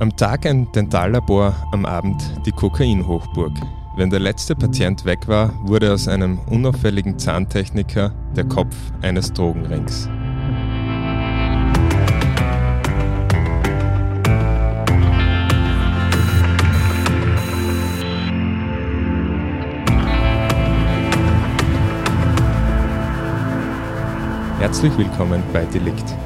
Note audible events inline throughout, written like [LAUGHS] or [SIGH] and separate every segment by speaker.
Speaker 1: Am Tag ein Dentallabor, am Abend die Kokainhochburg. Wenn der letzte Patient weg war, wurde aus einem unauffälligen Zahntechniker der Kopf eines Drogenrings. Herzlich willkommen bei Delikt.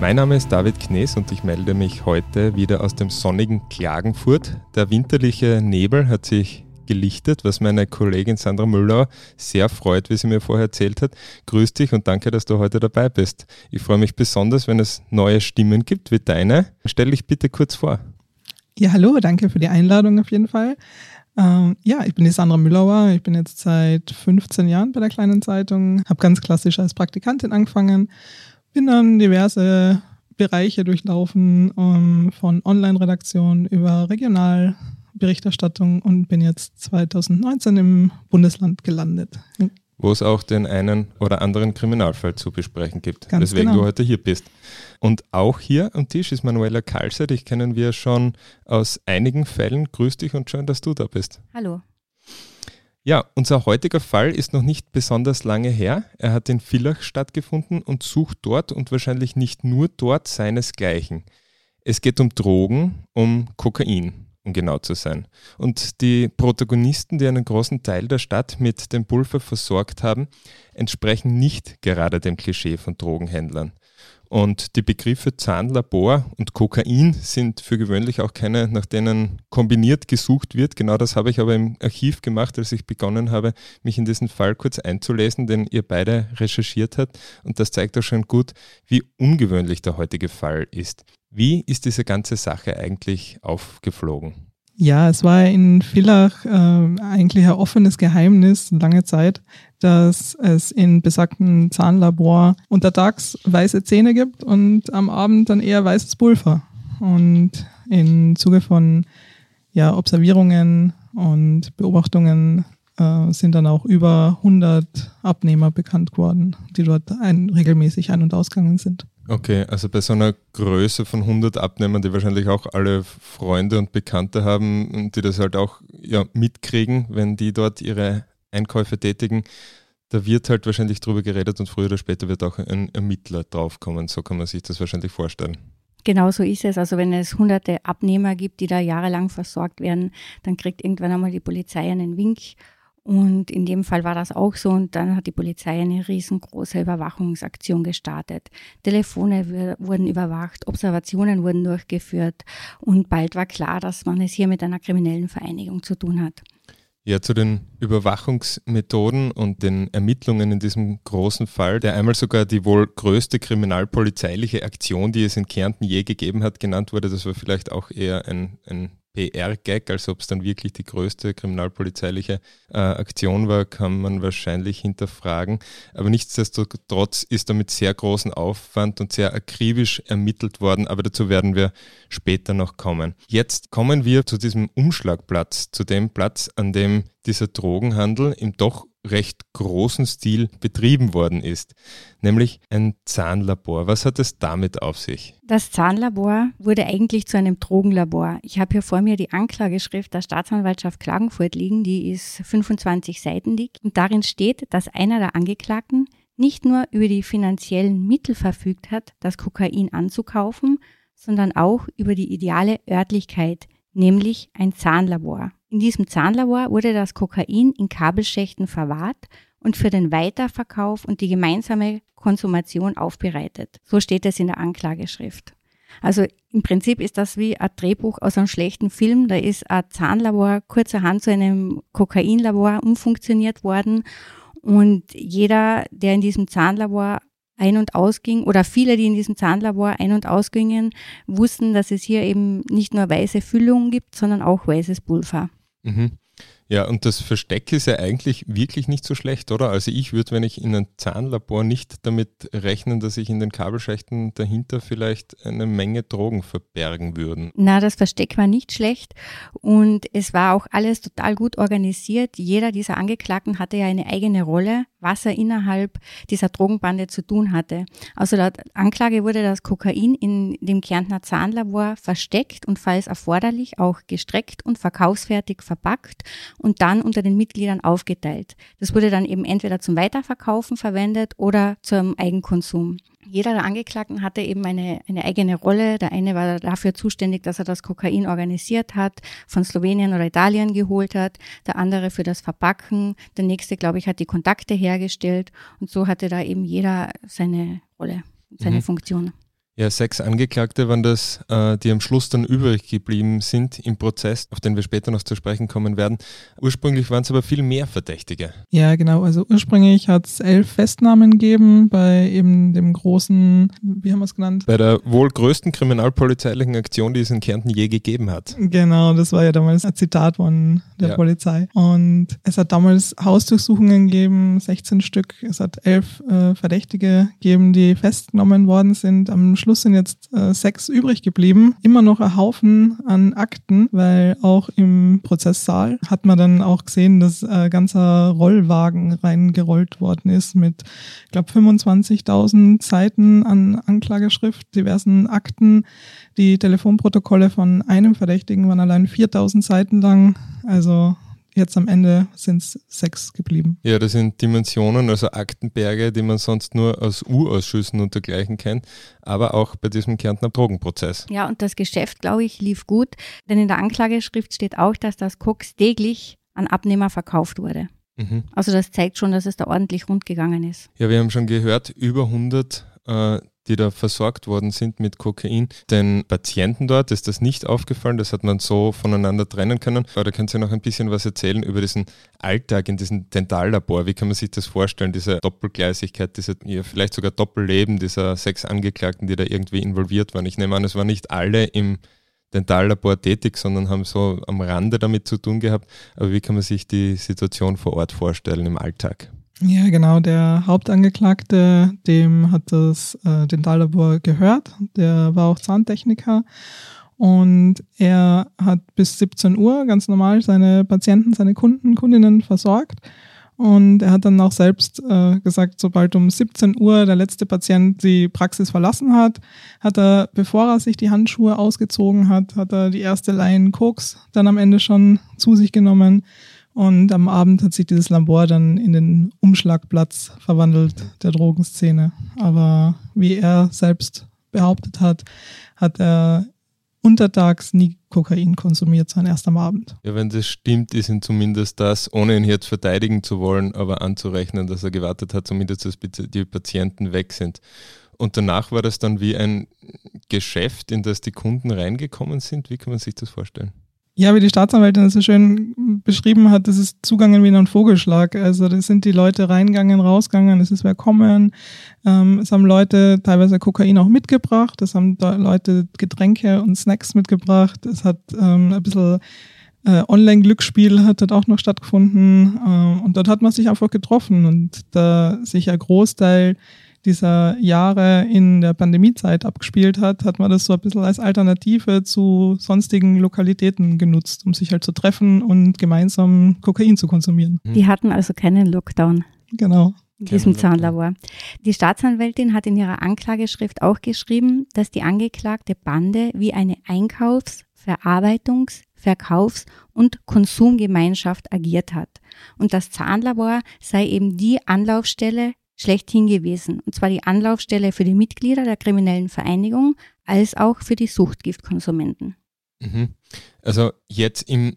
Speaker 1: Mein Name ist David Knees und ich melde mich heute wieder aus dem sonnigen Klagenfurt. Der winterliche Nebel hat sich gelichtet, was meine Kollegin Sandra Müller sehr freut, wie sie mir vorher erzählt hat. Grüß dich und danke, dass du heute dabei bist. Ich freue mich besonders, wenn es neue Stimmen gibt wie deine. Stell dich bitte kurz vor.
Speaker 2: Ja, hallo, danke für die Einladung auf jeden Fall. Ähm, ja, ich bin die Sandra Müllauer. Ich bin jetzt seit 15 Jahren bei der kleinen Zeitung, habe ganz klassisch als Praktikantin angefangen, bin dann diverse Bereiche durchlaufen, um, ähm, von Online-Redaktion über Regionalberichterstattung und bin jetzt 2019 im Bundesland gelandet
Speaker 1: wo es auch den einen oder anderen Kriminalfall zu besprechen gibt, Ganz weswegen genau. du heute hier bist. Und auch hier am Tisch ist Manuela Kalser, dich kennen wir schon aus einigen Fällen. Grüß dich und schön, dass du da bist.
Speaker 3: Hallo.
Speaker 1: Ja, unser heutiger Fall ist noch nicht besonders lange her. Er hat in Villach stattgefunden und sucht dort und wahrscheinlich nicht nur dort seinesgleichen. Es geht um Drogen, um Kokain um genau zu sein. Und die Protagonisten, die einen großen Teil der Stadt mit dem Pulver versorgt haben, entsprechen nicht gerade dem Klischee von Drogenhändlern. Und die Begriffe Zahnlabor und Kokain sind für gewöhnlich auch keine, nach denen kombiniert gesucht wird. Genau das habe ich aber im Archiv gemacht, als ich begonnen habe, mich in diesen Fall kurz einzulesen, den ihr beide recherchiert habt. Und das zeigt auch schon gut, wie ungewöhnlich der heutige Fall ist. Wie ist diese ganze Sache eigentlich aufgeflogen?
Speaker 2: Ja, es war in Villach äh, eigentlich ein offenes Geheimnis lange Zeit, dass es in besagten Zahnlabor untertags weiße Zähne gibt und am Abend dann eher weißes Pulver. Und im Zuge von ja, Observierungen und Beobachtungen äh, sind dann auch über 100 Abnehmer bekannt geworden, die dort ein, regelmäßig ein- und ausgegangen sind.
Speaker 1: Okay, also bei so einer Größe von 100 Abnehmern, die wahrscheinlich auch alle Freunde und Bekannte haben und die das halt auch ja, mitkriegen, wenn die dort ihre Einkäufe tätigen, da wird halt wahrscheinlich drüber geredet und früher oder später wird auch ein Ermittler draufkommen. So kann man sich das wahrscheinlich vorstellen.
Speaker 3: Genau so ist es. Also wenn es hunderte Abnehmer gibt, die da jahrelang versorgt werden, dann kriegt irgendwann einmal die Polizei einen Wink und in dem Fall war das auch so. Und dann hat die Polizei eine riesengroße Überwachungsaktion gestartet. Telefone wurden überwacht, Observationen wurden durchgeführt. Und bald war klar, dass man es hier mit einer kriminellen Vereinigung zu tun hat.
Speaker 1: Ja, zu den Überwachungsmethoden und den Ermittlungen in diesem großen Fall, der einmal sogar die wohl größte kriminalpolizeiliche Aktion, die es in Kärnten je gegeben hat, genannt wurde. Das war vielleicht auch eher ein, ein PR-Gag, als ob es dann wirklich die größte kriminalpolizeiliche äh, Aktion war, kann man wahrscheinlich hinterfragen. Aber nichtsdestotrotz ist da mit sehr großem Aufwand und sehr akribisch ermittelt worden, aber dazu werden wir später noch kommen. Jetzt kommen wir zu diesem Umschlagplatz, zu dem Platz, an dem dieser Drogenhandel im doch recht großen Stil betrieben worden ist, nämlich ein Zahnlabor. Was hat es damit auf sich?
Speaker 3: Das Zahnlabor wurde eigentlich zu einem Drogenlabor. Ich habe hier vor mir die Anklageschrift der Staatsanwaltschaft Klagenfurt liegen, die ist 25 Seiten dick und darin steht, dass einer der Angeklagten nicht nur über die finanziellen Mittel verfügt hat, das Kokain anzukaufen, sondern auch über die ideale Örtlichkeit, nämlich ein Zahnlabor. In diesem Zahnlabor wurde das Kokain in Kabelschächten verwahrt und für den Weiterverkauf und die gemeinsame Konsumation aufbereitet. So steht es in der Anklageschrift. Also im Prinzip ist das wie ein Drehbuch aus einem schlechten Film. Da ist ein Zahnlabor kurzerhand zu einem Kokainlabor umfunktioniert worden und jeder, der in diesem Zahnlabor ein- und ausging oder viele, die in diesem Zahnlabor ein- und ausgingen, wussten, dass es hier eben nicht nur weiße Füllungen gibt, sondern auch weißes Pulver.
Speaker 1: Mhm. Ja, und das Versteck ist ja eigentlich wirklich nicht so schlecht, oder? Also ich würde, wenn ich in ein Zahnlabor nicht damit rechnen, dass ich in den Kabelschächten dahinter vielleicht eine Menge Drogen verbergen würden.
Speaker 3: Na, das Versteck war nicht schlecht und es war auch alles total gut organisiert. Jeder dieser Angeklagten hatte ja eine eigene Rolle, was er innerhalb dieser Drogenbande zu tun hatte. Also laut Anklage wurde das Kokain in dem Kärntner Zahnlabor versteckt und falls erforderlich auch gestreckt und verkaufsfertig verpackt und dann unter den Mitgliedern aufgeteilt. Das wurde dann eben entweder zum Weiterverkaufen verwendet oder zum Eigenkonsum. Jeder der Angeklagten hatte eben eine, eine eigene Rolle. Der eine war dafür zuständig, dass er das Kokain organisiert hat, von Slowenien oder Italien geholt hat, der andere für das Verpacken, der nächste, glaube ich, hat die Kontakte hergestellt und so hatte da eben jeder seine Rolle, seine mhm. Funktion.
Speaker 1: Ja, sechs Angeklagte waren das, äh, die am Schluss dann übrig geblieben sind im Prozess, auf den wir später noch zu sprechen kommen werden. Ursprünglich waren es aber viel mehr Verdächtige.
Speaker 2: Ja, genau. Also ursprünglich hat es elf Festnahmen gegeben bei eben dem großen, wie haben wir es genannt?
Speaker 1: Bei der wohl größten kriminalpolizeilichen Aktion, die es in Kärnten je gegeben hat.
Speaker 2: Genau, das war ja damals ein Zitat von der ja. Polizei. Und es hat damals Hausdurchsuchungen gegeben, 16 Stück. Es hat elf äh, Verdächtige gegeben, die festgenommen worden sind. Am Schluss sind jetzt äh, sechs übrig geblieben. Immer noch ein Haufen an Akten, weil auch im Prozesssaal hat man dann auch gesehen, dass ein ganzer Rollwagen reingerollt worden ist mit, ich glaube, 25.000 Seiten an Anklageschrift, diversen Akten. Die Telefonprotokolle von einem Verdächtigen waren allein 4.000 Seiten lang. Also Jetzt am Ende sind es sechs geblieben.
Speaker 1: Ja, das sind Dimensionen, also Aktenberge, die man sonst nur aus U-Ausschüssen und dergleichen kennt, aber auch bei diesem Kärntner Drogenprozess.
Speaker 3: Ja, und das Geschäft, glaube ich, lief gut, denn in der Anklageschrift steht auch, dass das Koks täglich an Abnehmer verkauft wurde. Mhm. Also das zeigt schon, dass es da ordentlich rund gegangen ist.
Speaker 1: Ja, wir haben schon gehört, über 100 äh, die da versorgt worden sind mit Kokain. Den Patienten dort ist das nicht aufgefallen, das hat man so voneinander trennen können. Aber da könnt ihr noch ein bisschen was erzählen über diesen Alltag in diesem Dentallabor. Wie kann man sich das vorstellen, diese Doppelgleisigkeit, diese, ja, vielleicht sogar Doppelleben dieser sechs Angeklagten, die da irgendwie involviert waren? Ich nehme an, es waren nicht alle im Dentallabor tätig, sondern haben so am Rande damit zu tun gehabt. Aber wie kann man sich die Situation vor Ort vorstellen im Alltag?
Speaker 2: Ja, genau. Der Hauptangeklagte, dem hat das äh, Dentallabor gehört. Der war auch Zahntechniker. Und er hat bis 17 Uhr ganz normal seine Patienten, seine Kunden, Kundinnen versorgt. Und er hat dann auch selbst äh, gesagt, sobald um 17 Uhr der letzte Patient die Praxis verlassen hat, hat er, bevor er sich die Handschuhe ausgezogen hat, hat er die erste Line Koks dann am Ende schon zu sich genommen und am Abend hat sich dieses Labor dann in den Umschlagplatz verwandelt der Drogenszene. Aber wie er selbst behauptet hat, hat er untertags nie Kokain konsumiert, sondern erst am Abend.
Speaker 1: Ja, wenn das stimmt, ist ihm zumindest das, ohne ihn jetzt verteidigen zu wollen, aber anzurechnen, dass er gewartet hat, zumindest dass die Patienten weg sind. Und danach war das dann wie ein Geschäft, in das die Kunden reingekommen sind. Wie kann man sich das vorstellen?
Speaker 2: Ja, wie die Staatsanwältin das so schön beschrieben hat, das ist zugangen wie ein Vogelschlag. Also da sind die Leute reingegangen, rausgegangen, es ist wer kommen. Ähm, es haben Leute teilweise Kokain auch mitgebracht, es haben Leute Getränke und Snacks mitgebracht. Es hat ähm, ein bisschen äh, Online-Glücksspiel hat dort auch noch stattgefunden. Ähm, und dort hat man sich einfach getroffen und da sich ein Großteil dieser Jahre in der Pandemiezeit abgespielt hat, hat man das so ein bisschen als Alternative zu sonstigen Lokalitäten genutzt, um sich halt zu treffen und gemeinsam Kokain zu konsumieren.
Speaker 3: Die hatten also keinen Lockdown.
Speaker 2: Genau.
Speaker 3: In diesem Zahnlabor. Die Staatsanwältin hat in ihrer Anklageschrift auch geschrieben, dass die angeklagte Bande wie eine Einkaufs-, Verarbeitungs-, Verkaufs- und Konsumgemeinschaft agiert hat. Und das Zahnlabor sei eben die Anlaufstelle schlechthin gewesen. Und zwar die Anlaufstelle für die Mitglieder der kriminellen Vereinigung als auch für die Suchtgiftkonsumenten.
Speaker 1: Mhm. Also jetzt im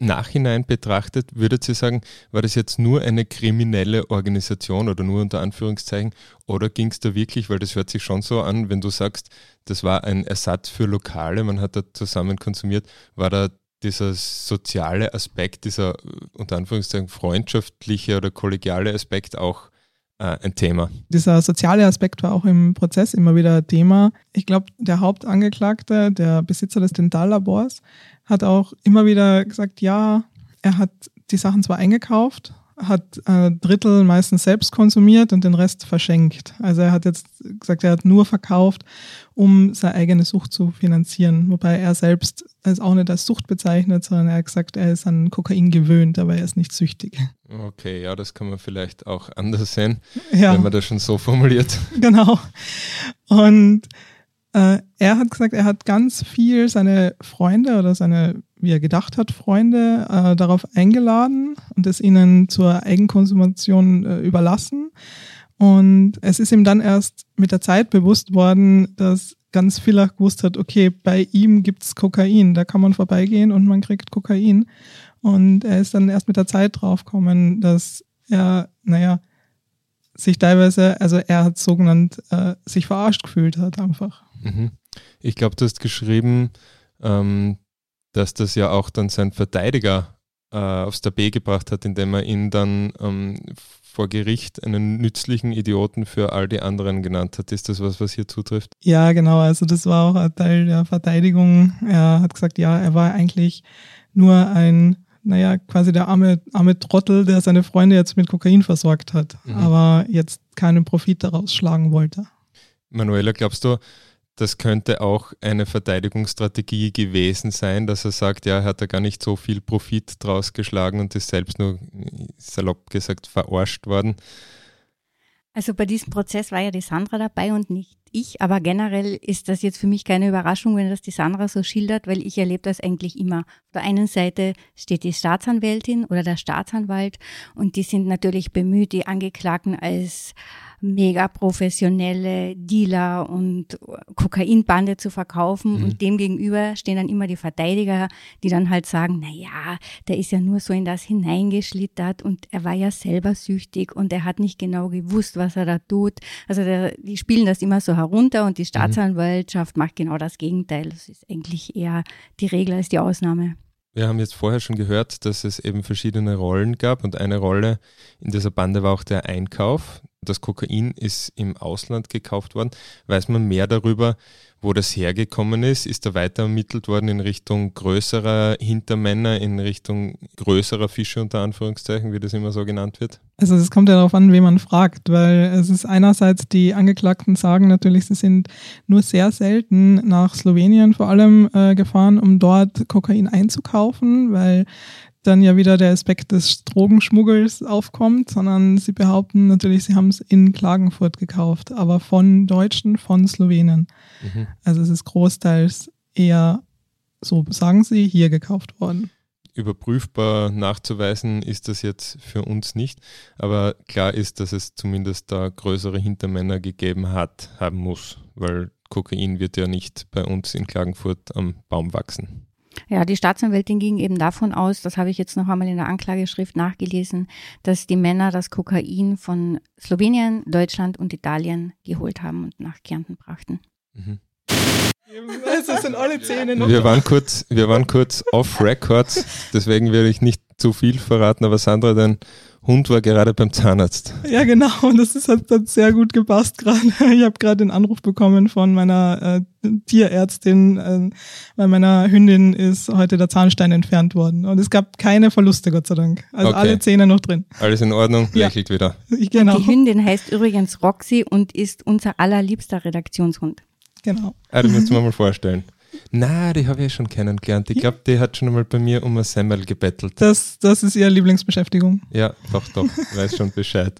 Speaker 1: Nachhinein betrachtet, würdet Sie sagen, war das jetzt nur eine kriminelle Organisation oder nur unter Anführungszeichen oder ging es da wirklich, weil das hört sich schon so an, wenn du sagst, das war ein Ersatz für Lokale, man hat da zusammen konsumiert, war da dieser soziale Aspekt, dieser unter Anführungszeichen freundschaftliche oder kollegiale Aspekt auch äh, ein Thema.
Speaker 2: Dieser soziale Aspekt war auch im Prozess immer wieder Thema. Ich glaube, der Hauptangeklagte, der Besitzer des Dentallabors, hat auch immer wieder gesagt, ja, er hat die Sachen zwar eingekauft, hat ein Drittel meistens selbst konsumiert und den Rest verschenkt. Also er hat jetzt gesagt, er hat nur verkauft, um seine eigene Sucht zu finanzieren. Wobei er selbst es auch nicht als Sucht bezeichnet, sondern er hat gesagt, er ist an Kokain gewöhnt, aber er ist nicht süchtig.
Speaker 1: Okay, ja, das kann man vielleicht auch anders sehen,
Speaker 2: Ja.
Speaker 1: wenn man das schon so formuliert. [LAUGHS]
Speaker 2: Genau. Und äh, er hat gesagt, er hat ganz viel seine Freunde oder seine, wie er gedacht hat, Freunde äh, darauf eingeladen und es ihnen zur Eigenkonsumation äh, überlassen. Und es ist ihm dann erst mit der Zeit bewusst worden, dass ganz Villach gewusst hat, okay, bei ihm gibt's Kokain, da kann man vorbeigehen und man kriegt Kokain. Und er ist dann erst mit der Zeit draufgekommen, dass er, naja, sich teilweise, also er hat so genannt, äh, sich verarscht gefühlt hat einfach.
Speaker 1: Mhm. Ich glaube, du hast geschrieben, ähm, dass das ja auch dann sein Verteidiger äh, aufs Tapet gebracht hat, indem er ihn dann ähm, vor Gericht einen nützlichen Idioten für all die anderen genannt hat. Ist das was, was hier zutrifft?
Speaker 2: Ja, genau, also das war auch ein Teil der Verteidigung. Er hat gesagt, ja, er war eigentlich nur ein, naja, quasi der arme, arme Trottel, der seine Freunde jetzt mit Kokain versorgt hat,
Speaker 1: Mhm.
Speaker 2: aber jetzt keinen Profit daraus schlagen wollte.
Speaker 1: Manuela, glaubst du, das könnte auch eine Verteidigungsstrategie gewesen sein, dass er sagt, ja, er hat da gar nicht so viel Profit draus geschlagen und ist selbst nur salopp gesagt verarscht worden.
Speaker 3: Also bei diesem Prozess war ja die Sandra dabei und nicht ich, aber generell ist das jetzt für mich keine Überraschung, wenn das die Sandra so schildert, weil ich erlebe das eigentlich immer. Auf der einen Seite steht die Staatsanwältin oder der Staatsanwalt und die sind natürlich bemüht, die Angeklagten als mega professionelle Dealer und Kokainbande zu verkaufen
Speaker 1: Mhm.
Speaker 3: und dem gegenüber stehen dann immer die Verteidiger, die dann halt sagen, na ja, der ist ja nur so in das hineingeschlittert und er war ja selber süchtig und er hat nicht genau gewusst, was er da tut. Also der, die spielen das immer so herunter und die Staatsanwaltschaft macht genau das Gegenteil. Das ist eigentlich eher die Regel als die Ausnahme.
Speaker 1: Wir haben jetzt vorher schon gehört, dass es eben verschiedene Rollen gab und eine Rolle in dieser Bande war auch der Einkauf. Das Kokain ist im Ausland gekauft worden. Weiß man mehr darüber, wo das hergekommen ist? Ist da weiter ermittelt worden in Richtung größerer Hintermänner, in Richtung größerer Fische unter Anführungszeichen, wie das immer so genannt wird?
Speaker 2: Also es kommt ja darauf an, wen man fragt, weil es ist einerseits, die Angeklagten sagen natürlich, sie sind nur sehr selten nach Slowenien vor allem äh, gefahren, um dort Kokain einzukaufen, weil dann ja wieder der Aspekt des Drogenschmuggels aufkommt, sondern sie behaupten natürlich, sie haben es in Klagenfurt gekauft, aber von Deutschen, von Slowenen.
Speaker 1: Mhm.
Speaker 2: Also es ist großteils eher, so sagen sie, hier gekauft worden.
Speaker 1: Überprüfbar nachzuweisen ist das jetzt für uns nicht, aber klar ist, dass es zumindest da größere Hintermänner gegeben hat, haben muss, weil Kokain wird ja nicht bei uns in Klagenfurt am Baum wachsen.
Speaker 3: Ja, die Staatsanwältin ging eben davon aus, das habe ich jetzt noch einmal in der Anklageschrift nachgelesen, dass die Männer das Kokain von Slowenien, Deutschland und Italien geholt haben und nach Kärnten brachten.
Speaker 1: Mhm.
Speaker 2: Es sind alle Zähne noch
Speaker 1: Wir waren kurz, wir waren kurz off record, deswegen werde ich nicht zu viel verraten, aber Sandra, dein Hund war gerade beim Zahnarzt.
Speaker 2: Ja, genau. Und das ist, hat, hat sehr gut gepasst gerade. [LAUGHS] Ich habe gerade den Anruf bekommen von meiner äh, Tierärztin, äh, weil meiner Hündin ist heute der Zahnstein entfernt worden. Und es gab keine Verluste, Gott sei Dank. Also
Speaker 1: Okay.
Speaker 2: alle Zähne noch drin.
Speaker 1: Alles in Ordnung,
Speaker 2: Ja.
Speaker 1: lächelt wieder.
Speaker 2: Ich, genau.
Speaker 3: Die Hündin heißt übrigens Roxy und ist unser allerliebster Redaktionshund.
Speaker 2: genau.
Speaker 1: Ah, das müsst ihr mir mal vorstellen. Na, die habe ich schon kennengelernt. Ich glaube, die hat schon einmal bei mir um ein Semmel gebettelt.
Speaker 2: Das, das ist ihre Lieblingsbeschäftigung.
Speaker 1: Ja, doch, doch, weiß schon Bescheid.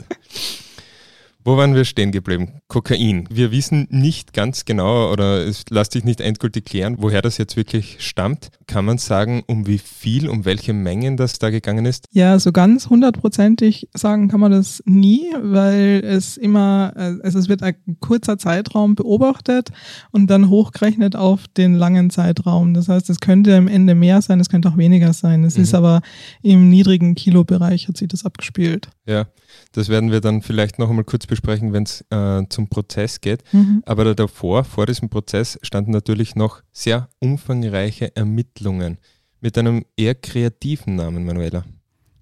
Speaker 1: Wo waren wir stehen geblieben? Kokain. Wir wissen nicht ganz genau oder es lässt sich nicht endgültig klären, woher das jetzt wirklich stammt. Kann man sagen, um wie viel, um welche Mengen das da gegangen ist?
Speaker 2: Ja, so ganz hundertprozentig sagen kann man das nie, weil es immer, also es wird ein kurzer Zeitraum beobachtet und dann hochgerechnet auf den langen Zeitraum. Das heißt, es könnte am Ende mehr sein, es könnte auch weniger sein. Es
Speaker 1: Mhm.
Speaker 2: ist aber im niedrigen Kilobereich hat sich das abgespielt.
Speaker 1: Ja, das werden wir dann vielleicht noch einmal kurz besprechen, wenn es äh, zum Prozess geht.
Speaker 2: Mhm.
Speaker 1: Aber da davor, vor diesem Prozess, standen natürlich noch sehr umfangreiche Ermittlungen mit einem eher kreativen Namen, Manuela.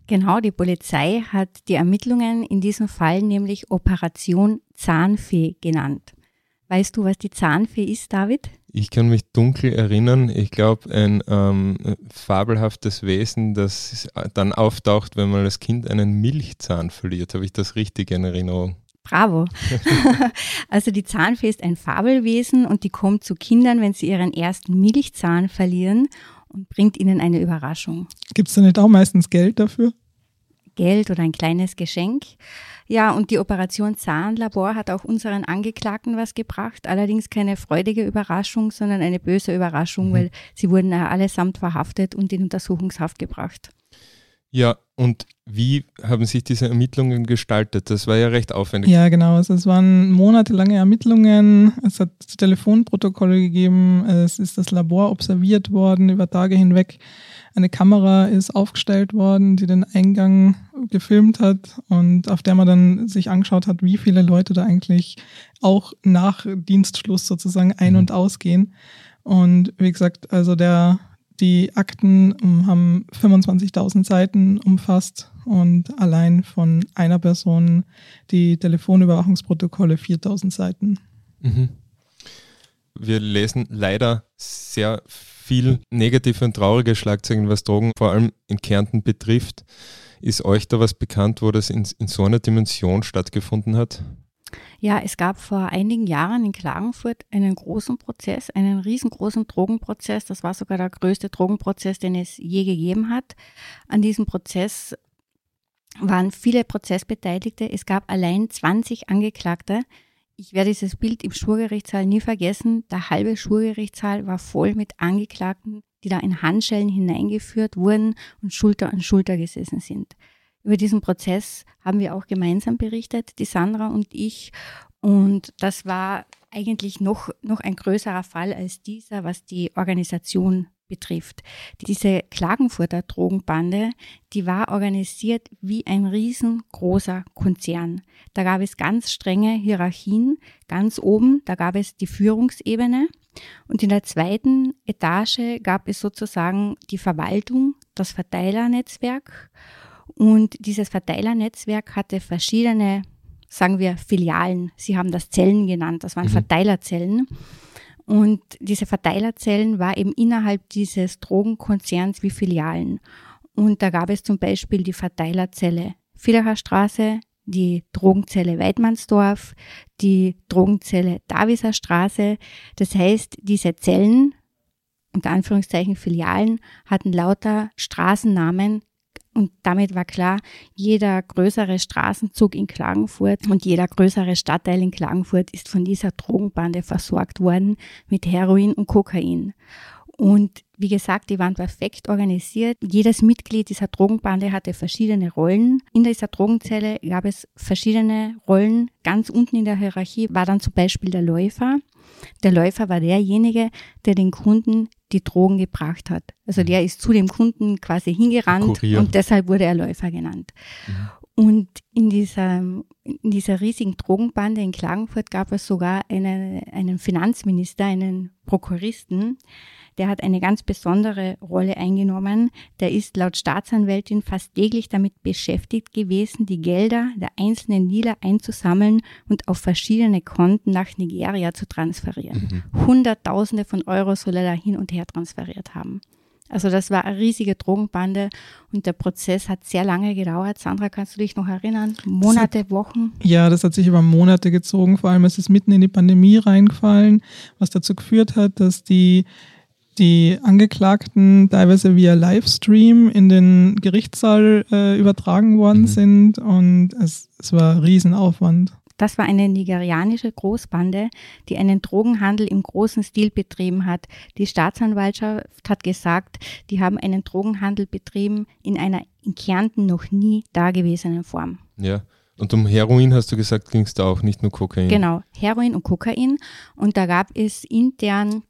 Speaker 3: Genau, die Polizei hat die Ermittlungen in diesem Fall nämlich Operation Zahnfee genannt. Weißt du, was die Zahnfee ist, David?
Speaker 1: Ich kann mich dunkel erinnern, ich glaube, ein ähm, fabelhaftes Wesen, das dann auftaucht, wenn man als Kind einen Milchzahn verliert. Habe ich das richtig in Erinnerung?
Speaker 3: Bravo. [LAUGHS] also die Zahnfee ist ein Fabelwesen und die kommt zu Kindern, wenn sie ihren ersten Milchzahn verlieren und bringt ihnen eine Überraschung.
Speaker 2: Gibt es da nicht auch meistens Geld dafür?
Speaker 3: Geld oder ein kleines Geschenk. Ja, und die Operation Zahnlabor hat auch unseren Angeklagten was gebracht. Allerdings keine freudige Überraschung, sondern eine böse Überraschung, mhm. weil sie wurden allesamt verhaftet und in Untersuchungshaft gebracht.
Speaker 1: Ja, und wie haben sich diese Ermittlungen gestaltet? Das war ja recht aufwendig.
Speaker 2: Ja, genau. Also es waren monatelange Ermittlungen. Es hat Telefonprotokolle gegeben. Es ist das Labor observiert worden über Tage hinweg. Eine Kamera ist aufgestellt worden, die den Eingang gefilmt hat und auf der man dann sich angeschaut hat, wie viele Leute da eigentlich auch nach Dienstschluss sozusagen ein- mhm. und ausgehen. Und wie gesagt, also der die Akten haben 25.000 Seiten umfasst und allein von einer Person die Telefonüberwachungsprotokolle 4.000 Seiten. Mhm.
Speaker 1: Wir lesen leider sehr viel negative und traurige Schlagzeilen, was Drogen vor allem in Kärnten betrifft. Ist euch da was bekannt, wo das in, in so einer Dimension stattgefunden hat?
Speaker 3: Ja, es gab vor einigen Jahren in Klagenfurt einen großen Prozess, einen riesengroßen Drogenprozess. Das war sogar der größte Drogenprozess, den es je gegeben hat. An diesem Prozess waren viele Prozessbeteiligte. Es gab allein 20 Angeklagte. Ich werde dieses Bild im Schwurgerichtssaal nie vergessen. Der halbe Schwurgerichtssaal war voll mit Angeklagten, die da in Handschellen hineingeführt wurden und Schulter an Schulter gesessen sind. Über diesen Prozess haben wir auch gemeinsam berichtet, die Sandra und ich. Und das war eigentlich noch, noch ein größerer Fall als dieser, was die Organisation betrifft. Diese Klagenfurter Drogenbande, die war organisiert wie ein riesengroßer Konzern. Da gab es ganz strenge Hierarchien. Ganz oben, da gab es die Führungsebene. Und in der zweiten Etage gab es sozusagen die Verwaltung, das Verteilernetzwerk und dieses Verteilernetzwerk hatte verschiedene, sagen wir, Filialen. Sie haben das Zellen genannt, das waren mhm. Verteilerzellen. Und diese Verteilerzellen war eben innerhalb dieses Drogenkonzerns wie Filialen. Und da gab es zum Beispiel die Verteilerzelle Villacher Straße, die Drogenzelle Weidmannsdorf, die Drogenzelle Daviser Straße. Das heißt, diese Zellen, unter Anführungszeichen Filialen, hatten lauter Straßennamen, und damit war klar, jeder größere Straßenzug in Klagenfurt und jeder größere Stadtteil in Klagenfurt ist von dieser Drogenbande versorgt worden mit Heroin und Kokain. Und wie gesagt, die waren perfekt organisiert. Jedes Mitglied dieser Drogenbande hatte verschiedene Rollen. In dieser Drogenzelle gab es verschiedene Rollen. Ganz unten in der Hierarchie war dann zum Beispiel der Läufer. Der Läufer war derjenige, der den Kunden die Drogen gebracht hat. Also der ist zu dem Kunden quasi hingerannt Kurier. und deshalb wurde er Läufer genannt. Mhm. Und in dieser, in dieser riesigen Drogenbande in Klagenfurt gab es sogar eine, einen Finanzminister, einen Prokuristen, der hat eine ganz besondere Rolle eingenommen. Der ist laut Staatsanwältin fast täglich damit beschäftigt gewesen, die Gelder der einzelnen Dealer einzusammeln und auf verschiedene Konten nach Nigeria zu transferieren. Mhm. Hunderttausende von Euro soll er da hin und her transferiert haben. Also das war eine riesige Drogenbande und der Prozess hat sehr lange gedauert. Sandra, kannst du dich noch erinnern? Monate,
Speaker 2: hat,
Speaker 3: Wochen?
Speaker 2: Ja, das hat sich über Monate gezogen. Vor allem ist es mitten in die Pandemie reingefallen, was dazu geführt hat, dass die die Angeklagten teilweise via Livestream in den Gerichtssaal äh, übertragen worden mhm. sind und es, es war Riesenaufwand.
Speaker 3: Das war eine nigerianische Großbande, die einen Drogenhandel im großen Stil betrieben hat. Die Staatsanwaltschaft hat gesagt, die haben einen Drogenhandel betrieben in einer in Kärnten noch nie dagewesenen Form.
Speaker 1: Ja. Und um Heroin hast du gesagt, ging es da auch nicht nur Kokain?
Speaker 3: Genau, Heroin und Kokain. Und da gab es intern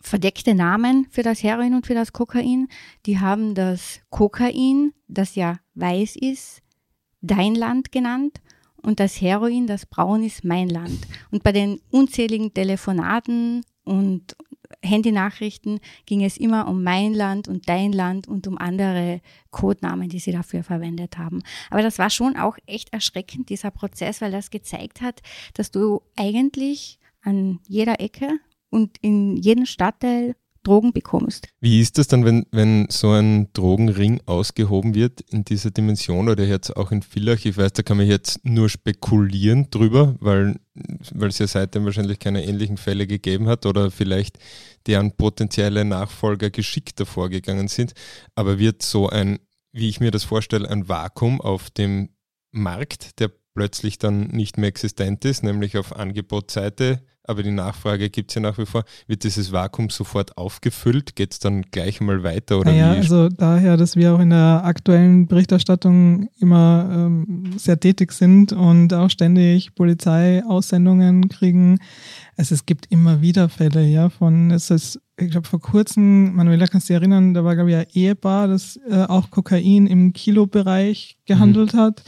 Speaker 3: verdeckte Namen für das Heroin und für das Kokain. Die haben das Kokain, das ja weiß ist, dein Land genannt und das Heroin, das braun ist, mein Land. Und bei den unzähligen Telefonaten und Handynachrichten ging es immer um mein Land und dein Land und um andere Codenamen, die sie dafür verwendet haben. Aber das war schon auch echt erschreckend, dieser Prozess, weil das gezeigt hat, dass du eigentlich an jeder Ecke und in jedem Stadtteil Drogen bekommst.
Speaker 1: Wie ist das dann, wenn, wenn so ein Drogenring ausgehoben wird in dieser Dimension oder jetzt auch in Villach? Ich weiß, da kann man jetzt nur spekulieren drüber, weil, weil es ja seitdem wahrscheinlich keine ähnlichen Fälle gegeben hat oder vielleicht deren potenzielle Nachfolger geschickter vorgegangen sind. Aber wird so ein, wie ich mir das vorstelle, ein Vakuum auf dem Markt, der plötzlich dann nicht mehr existent ist, nämlich auf Angebotsseite, aber die Nachfrage gibt es ja nach wie vor. Wird dieses Vakuum sofort aufgefüllt? Geht es dann gleich mal weiter? Oder
Speaker 2: naja, also daher, dass wir auch in der aktuellen Berichterstattung immer ähm, sehr tätig sind und auch ständig Polizeiaussendungen kriegen. Also es gibt immer wieder Fälle, ja, von, es ist, ich glaube vor kurzem, Manuela kannst du dich erinnern, da war glaube ich ein Ehepaar, das äh, auch Kokain im Kilobereich gehandelt mhm. hat.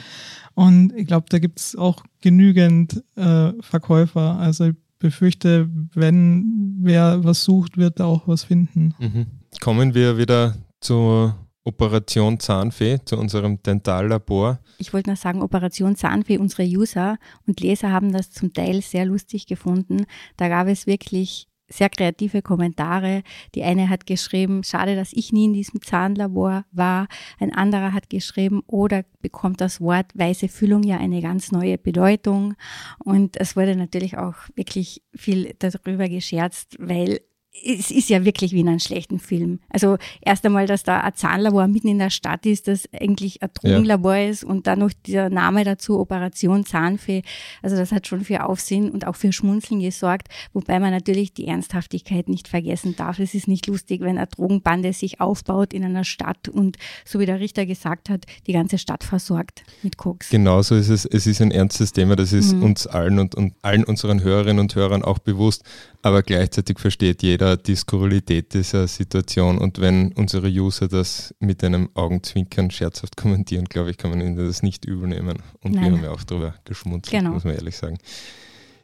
Speaker 2: Und ich glaube, da gibt es auch genügend äh, Verkäufer. Also ich befürchte, wenn wer was sucht, wird er auch was finden.
Speaker 1: Mhm. Kommen wir wieder zur Operation Zahnfee, zu unserem Dentallabor.
Speaker 3: Ich wollte nur sagen, Operation Zahnfee, unsere User und Leser haben das zum Teil sehr lustig gefunden. Da gab es wirklich sehr kreative Kommentare. Die eine hat geschrieben, schade, dass ich nie in diesem Zahnlabor war. Ein anderer hat geschrieben, oder bekommt das Wort weiße Füllung ja eine ganz neue Bedeutung. Und es wurde natürlich auch wirklich viel darüber gescherzt, weil es ist ja wirklich wie in einem schlechten Film. Also erst einmal, dass da ein Zahnlabor mitten in der Stadt ist, das eigentlich ein Drogenlabor ja. ist und dann noch der Name dazu, Operation Zahnfee. Also das hat schon für Aufsehen und auch für Schmunzeln gesorgt, wobei man natürlich die Ernsthaftigkeit nicht vergessen darf. Es ist nicht lustig, wenn eine Drogenbande sich aufbaut in einer Stadt und, so wie der Richter gesagt hat, die ganze Stadt versorgt mit Koks.
Speaker 1: Genauso ist es. Es ist ein ernstes Thema, das ist mhm. uns allen und, und allen unseren Hörerinnen und Hörern auch bewusst, aber gleichzeitig versteht jeder, die Skurrilität dieser Situation und wenn unsere User das mit einem Augenzwinkern scherzhaft kommentieren, glaube ich, kann man ihnen das nicht übel nehmen. Und Nein. wir haben ja auch darüber geschmunzelt, genau. muss man ehrlich sagen.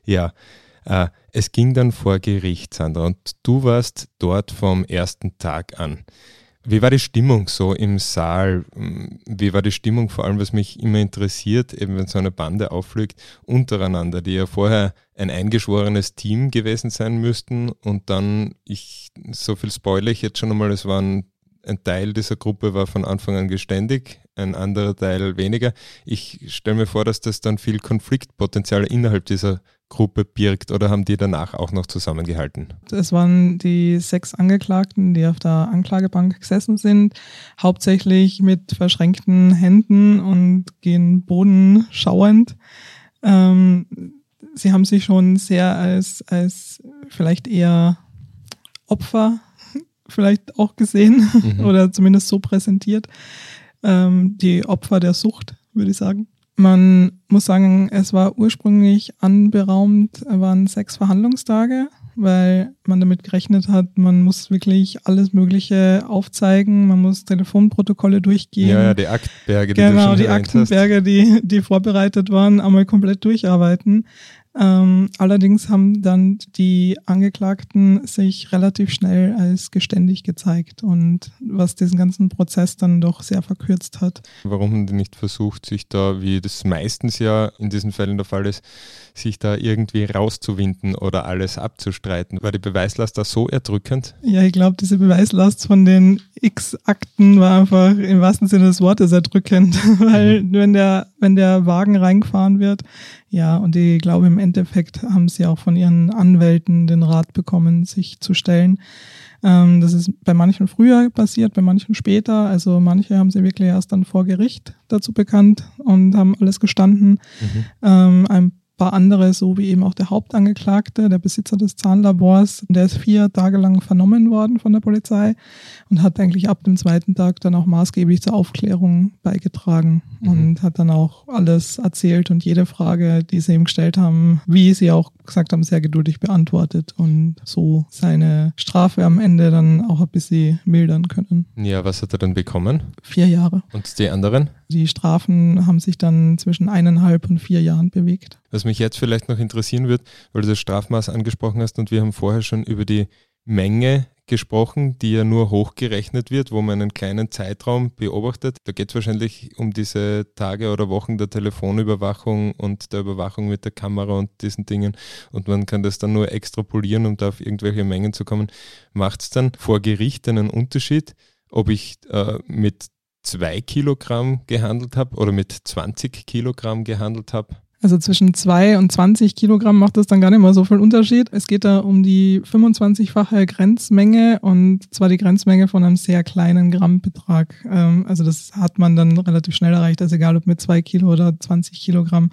Speaker 1: Ja, äh, es ging dann vor Gericht, Sandra, und du warst dort vom ersten Tag an. Wie war die Stimmung so im Saal? Wie war die Stimmung, vor allem was mich immer interessiert, eben wenn so eine Bande auffliegt, untereinander, die ja vorher ein eingeschworenes Team gewesen sein müssten und dann, ich, so viel spoilere ich jetzt schon einmal, es waren ein Teil dieser Gruppe war von Anfang an geständig, ein anderer Teil weniger. Ich stelle mir vor, dass das dann viel Konfliktpotenzial innerhalb dieser Gruppe birgt oder haben die danach auch noch zusammengehalten?
Speaker 2: Es waren die sechs Angeklagten, die auf der Anklagebank gesessen sind, hauptsächlich mit verschränkten Händen und gehen Boden schauend. Ähm, sie haben sich schon sehr als, als vielleicht eher Opfer [LAUGHS] vielleicht auch gesehen mhm. [LAUGHS] oder zumindest so präsentiert. Ähm, die Opfer der Sucht, würde ich sagen. Man muss sagen, es war ursprünglich anberaumt, waren sechs Verhandlungstage, weil man damit gerechnet hat, man muss wirklich alles Mögliche aufzeigen, man muss Telefonprotokolle durchgehen.
Speaker 1: Ja, ja, die Aktberge,
Speaker 2: die genau, die Aktenberge, die, die vorbereitet waren, einmal komplett durcharbeiten. Ähm, allerdings haben dann die Angeklagten sich relativ schnell als geständig gezeigt und was diesen ganzen Prozess dann doch sehr verkürzt hat.
Speaker 1: Warum haben die nicht versucht, sich da, wie das meistens ja in diesen Fällen der Fall ist, sich da irgendwie rauszuwinden oder alles abzustreiten? War die Beweislast da so erdrückend?
Speaker 2: Ja, ich glaube, diese Beweislast von den X-Akten war einfach im wahrsten Sinne des Wortes erdrückend, [LAUGHS] weil mhm. wenn der, wenn der Wagen reingefahren wird, ja, und ich glaube, im Endeffekt haben sie auch von ihren Anwälten den Rat bekommen, sich zu stellen. Ähm, das ist bei manchen früher passiert, bei manchen später. Also manche haben sie wirklich erst dann vor Gericht dazu bekannt und haben alles gestanden. Mhm. Ähm, ein paar andere, so wie eben auch der Hauptangeklagte, der Besitzer des Zahnlabors, der ist vier Tage lang vernommen worden von der Polizei und hat eigentlich ab dem zweiten Tag dann auch maßgeblich zur Aufklärung beigetragen mhm. und hat dann auch alles erzählt und jede Frage, die sie ihm gestellt haben, wie sie auch gesagt haben, sehr geduldig beantwortet und so seine Strafe am Ende dann auch ein bisschen mildern können.
Speaker 1: Ja, was hat er dann bekommen?
Speaker 2: Vier Jahre.
Speaker 1: Und die anderen?
Speaker 2: Die Strafen haben sich dann zwischen eineinhalb und vier Jahren bewegt.
Speaker 1: Was mich jetzt vielleicht noch interessieren wird, weil du das Strafmaß angesprochen hast und wir haben vorher schon über die Menge gesprochen, die ja nur hochgerechnet wird, wo man einen kleinen Zeitraum beobachtet. Da geht es wahrscheinlich um diese Tage oder Wochen der Telefonüberwachung und der Überwachung mit der Kamera und diesen Dingen. Und man kann das dann nur extrapolieren, um da auf irgendwelche Mengen zu kommen. Macht es dann vor Gericht einen Unterschied, ob ich äh, mit zwei Kilogramm gehandelt habe oder mit 20 Kilogramm gehandelt habe?
Speaker 2: Also zwischen 2 und 20 Kilogramm macht das dann gar nicht mehr so viel Unterschied. Es geht da um die 25-fache Grenzmenge und zwar die Grenzmenge von einem sehr kleinen Grammbetrag. Ähm, also das hat man dann relativ schnell erreicht, also egal ob mit 2 Kilo oder 20 Kilogramm.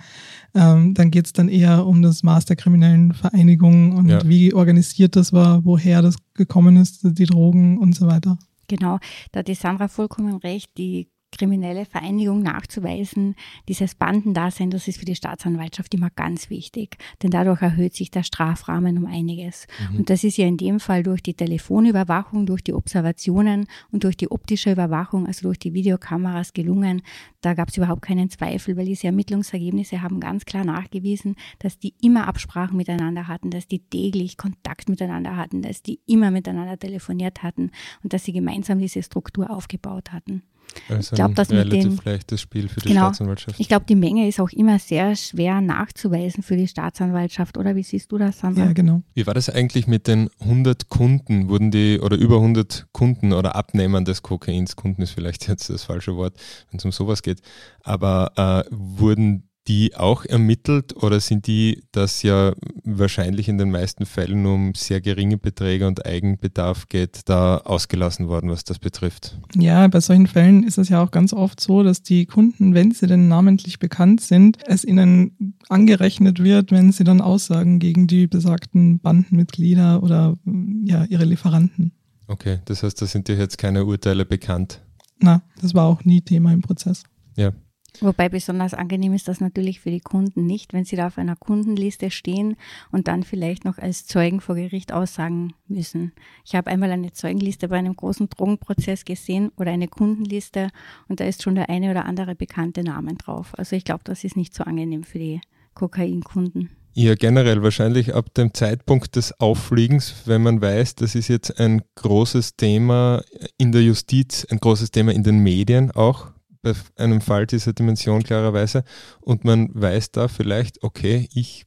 Speaker 2: Ähm, dann geht es dann eher um das Maß der kriminellen Vereinigung und ja. wie organisiert das war, woher das gekommen ist, die Drogen und so weiter.
Speaker 3: Genau, da hat die Sandra vollkommen recht. Die kriminelle Vereinigung nachzuweisen, dieses Bandendasein, das ist für die Staatsanwaltschaft immer ganz wichtig, denn dadurch erhöht sich der Strafrahmen um einiges. Mhm. Und das ist ja in dem Fall durch die Telefonüberwachung, durch die Observationen und durch die optische Überwachung, also durch die Videokameras gelungen. Da gab es überhaupt keinen Zweifel, weil diese Ermittlungsergebnisse haben ganz klar nachgewiesen, dass die immer Absprachen miteinander hatten, dass die täglich Kontakt miteinander hatten, dass die immer miteinander telefoniert hatten und dass sie gemeinsam diese Struktur aufgebaut hatten.
Speaker 1: Also ich glaube, dass mit dem leichtes Spiel für die genau, Staatsanwaltschaft.
Speaker 3: Ich glaube, die Menge ist auch immer sehr schwer nachzuweisen für die Staatsanwaltschaft, oder wie siehst du das, Sandra?
Speaker 2: Ja, genau.
Speaker 1: Wie war das eigentlich mit den 100 Kunden? Wurden die oder über 100 Kunden oder Abnehmern des Kokains, Kunden ist vielleicht jetzt das falsche Wort, wenn es um sowas geht, aber äh, wurden die auch ermittelt oder sind die, das ja wahrscheinlich in den meisten Fällen um sehr geringe Beträge und Eigenbedarf geht, da ausgelassen worden, was das betrifft?
Speaker 2: Ja, bei solchen Fällen ist es ja auch ganz oft so, dass die Kunden, wenn sie denn namentlich bekannt sind, es ihnen angerechnet wird, wenn sie dann aussagen gegen die besagten Bandenmitglieder oder ja, ihre Lieferanten.
Speaker 1: Okay, das heißt, da sind dir jetzt keine Urteile bekannt.
Speaker 2: Na, das war auch nie Thema im Prozess.
Speaker 1: Ja,
Speaker 3: Wobei besonders angenehm ist das natürlich für die Kunden nicht, wenn sie da auf einer Kundenliste stehen und dann vielleicht noch als Zeugen vor Gericht aussagen müssen. Ich habe einmal eine Zeugenliste bei einem großen Drogenprozess gesehen oder eine Kundenliste und da ist schon der eine oder andere bekannte Namen drauf. Also ich glaube, das ist nicht so angenehm für die Kokainkunden.
Speaker 1: Ja, generell wahrscheinlich ab dem Zeitpunkt des Auffliegens, wenn man weiß, das ist jetzt ein großes Thema in der Justiz, ein großes Thema in den Medien auch, bei einem Fall dieser Dimension klarerweise und man weiß da vielleicht, okay, ich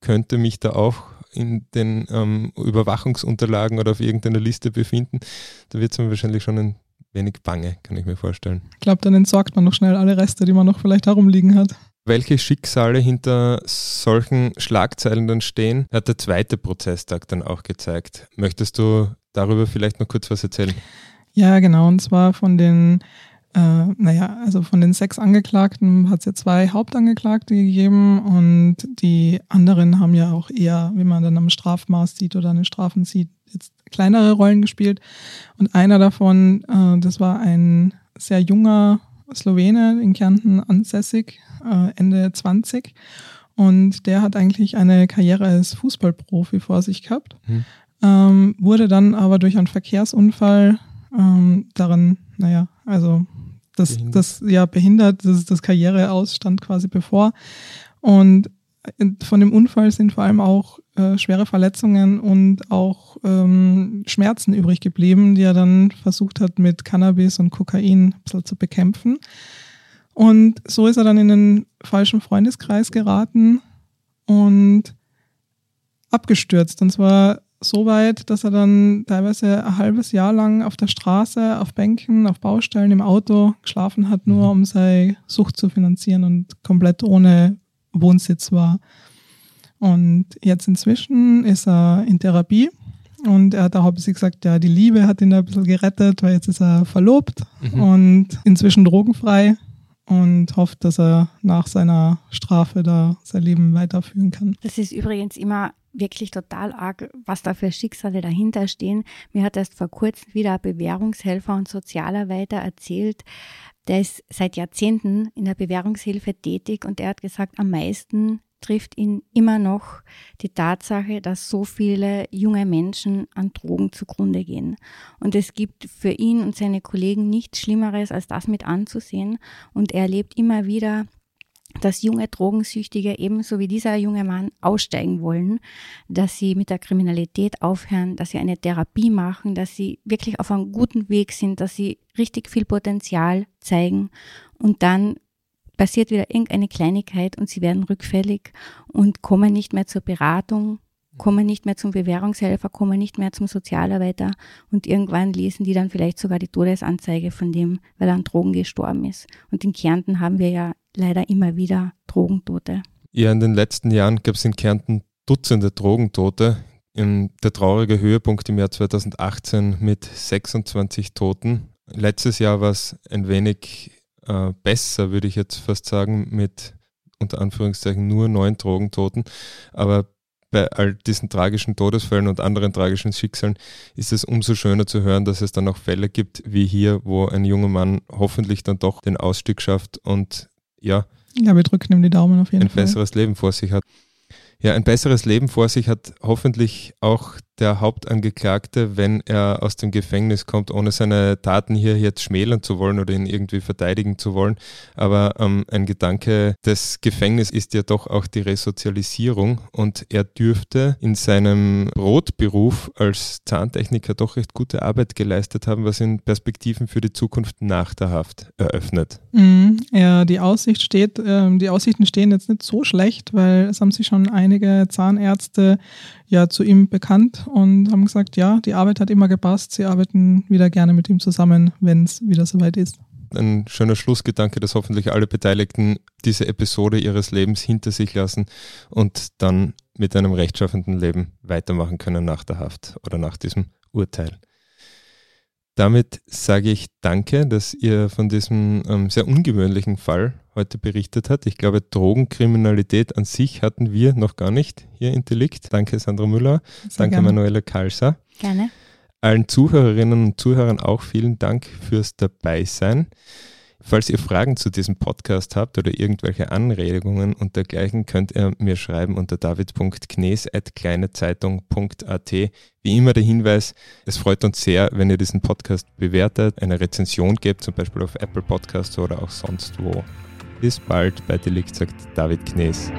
Speaker 1: könnte mich da auch in den ähm, Überwachungsunterlagen oder auf irgendeiner Liste befinden, da wird es mir wahrscheinlich schon ein wenig bange, kann ich mir vorstellen.
Speaker 2: Ich glaube, dann entsorgt man noch schnell alle Reste, die man noch vielleicht herumliegen hat.
Speaker 1: Welche Schicksale hinter solchen Schlagzeilen dann stehen, hat der zweite Prozesstag dann auch gezeigt. Möchtest du darüber vielleicht noch kurz was erzählen?
Speaker 2: Ja, genau. Und zwar von den äh, naja, also von den sechs Angeklagten hat es ja zwei Hauptangeklagte gegeben und die anderen haben ja auch eher, wie man dann am Strafmaß sieht oder an den Strafen sieht, jetzt kleinere Rollen gespielt. Und einer davon, äh, das war ein sehr junger Slowene in Kärnten ansässig, äh, Ende 20. Und der hat eigentlich eine Karriere als Fußballprofi vor sich gehabt, hm. ähm, wurde dann aber durch einen Verkehrsunfall ähm, daran, naja, also das, behindert. das ja behindert, das, das Karriereaus stand quasi bevor. Und von dem Unfall sind vor allem auch äh, schwere Verletzungen und auch ähm, Schmerzen übrig geblieben, die er dann versucht hat, mit Cannabis und Kokain ein bisschen zu bekämpfen. Und so ist er dann in den falschen Freundeskreis geraten und abgestürzt. Und zwar so weit, dass er dann teilweise ein halbes Jahr lang auf der Straße, auf Bänken, auf Baustellen, im Auto geschlafen hat, nur mhm. um seine Sucht zu finanzieren und komplett ohne Wohnsitz war. Und jetzt inzwischen ist er in Therapie und er hat auch hauptsächlich gesagt, ja, die Liebe hat ihn da ein bisschen gerettet, weil jetzt ist er verlobt mhm. und inzwischen drogenfrei und hofft, dass er nach seiner Strafe da sein Leben weiterführen kann.
Speaker 3: Das ist übrigens immer wirklich total arg, was da für Schicksale dahinter stehen. Mir hat erst vor kurzem wieder ein Bewährungshelfer und Sozialarbeiter erzählt, der ist seit Jahrzehnten in der Bewährungshilfe tätig und er hat gesagt, am meisten trifft ihn immer noch die Tatsache, dass so viele junge Menschen an Drogen zugrunde gehen. Und es gibt für ihn und seine Kollegen nichts Schlimmeres, als das mit anzusehen. Und er erlebt immer wieder dass junge Drogensüchtige ebenso wie dieser junge Mann aussteigen wollen, dass sie mit der Kriminalität aufhören, dass sie eine Therapie machen, dass sie wirklich auf einem guten Weg sind, dass sie richtig viel Potenzial zeigen und dann passiert wieder irgendeine Kleinigkeit und sie werden rückfällig und kommen nicht mehr zur Beratung, kommen nicht mehr zum Bewährungshelfer, kommen nicht mehr zum Sozialarbeiter und irgendwann lesen die dann vielleicht sogar die Todesanzeige von dem, weil er an Drogen gestorben ist. Und in Kärnten haben wir ja leider immer wieder Drogentote.
Speaker 1: Ja, in den letzten Jahren gab es in Kärnten Dutzende Drogentote. Der traurige Höhepunkt im Jahr 2018 mit 26 Toten. Letztes Jahr war es ein wenig äh, besser, würde ich jetzt fast sagen, mit unter Anführungszeichen nur neun Drogentoten. Aber bei all diesen tragischen Todesfällen und anderen tragischen Schicksalen ist es umso schöner zu hören, dass es dann auch Fälle gibt, wie hier, wo ein junger Mann hoffentlich dann doch den Ausstieg schafft und ja,
Speaker 2: ja wir drücken ihm die Daumen auf jeden
Speaker 1: ein
Speaker 2: Fall.
Speaker 1: Ein besseres Leben vor sich hat. Ja, ein besseres Leben vor sich hat hoffentlich auch der Hauptangeklagte, wenn er aus dem Gefängnis kommt, ohne seine Taten hier jetzt schmälern zu wollen oder ihn irgendwie verteidigen zu wollen. Aber ähm, ein Gedanke des Gefängnisses ist ja doch auch die Resozialisierung und er dürfte in seinem Brotberuf als Zahntechniker doch recht gute Arbeit geleistet haben, was ihn Perspektiven für die Zukunft nach der Haft eröffnet.
Speaker 2: Mhm, ja, die Aussicht steht, äh, die Aussichten stehen jetzt nicht so schlecht, weil es haben sich schon einige Zahnärzte ja zu ihm bekannt und haben gesagt, ja, die Arbeit hat immer gepasst. Sie arbeiten wieder gerne mit ihm zusammen, wenn es wieder soweit ist.
Speaker 1: Ein schöner Schlussgedanke, dass hoffentlich alle Beteiligten diese Episode ihres Lebens hinter sich lassen und dann mit einem rechtschaffenden Leben weitermachen können nach der Haft oder nach diesem Urteil. Damit sage ich danke, dass ihr von diesem ähm, sehr ungewöhnlichen Fall heute berichtet habt. Ich glaube, Drogenkriminalität an sich hatten wir noch gar nicht hier in Delikt. Danke, Sandra Müller. Sehr danke, gerne. Manuela Kalser.
Speaker 3: Gerne.
Speaker 1: Allen Zuhörerinnen und Zuhörern auch vielen Dank fürs Dabeisein. Falls ihr Fragen zu diesem Podcast habt oder irgendwelche Anregungen und dergleichen, könnt ihr mir schreiben unter david.knes.kleinezeitung.at. Wie immer der Hinweis, es freut uns sehr, wenn ihr diesen Podcast bewertet, eine Rezension gebt, zum Beispiel auf Apple Podcasts oder auch sonst wo. Bis bald bei Delikt sagt David Knees.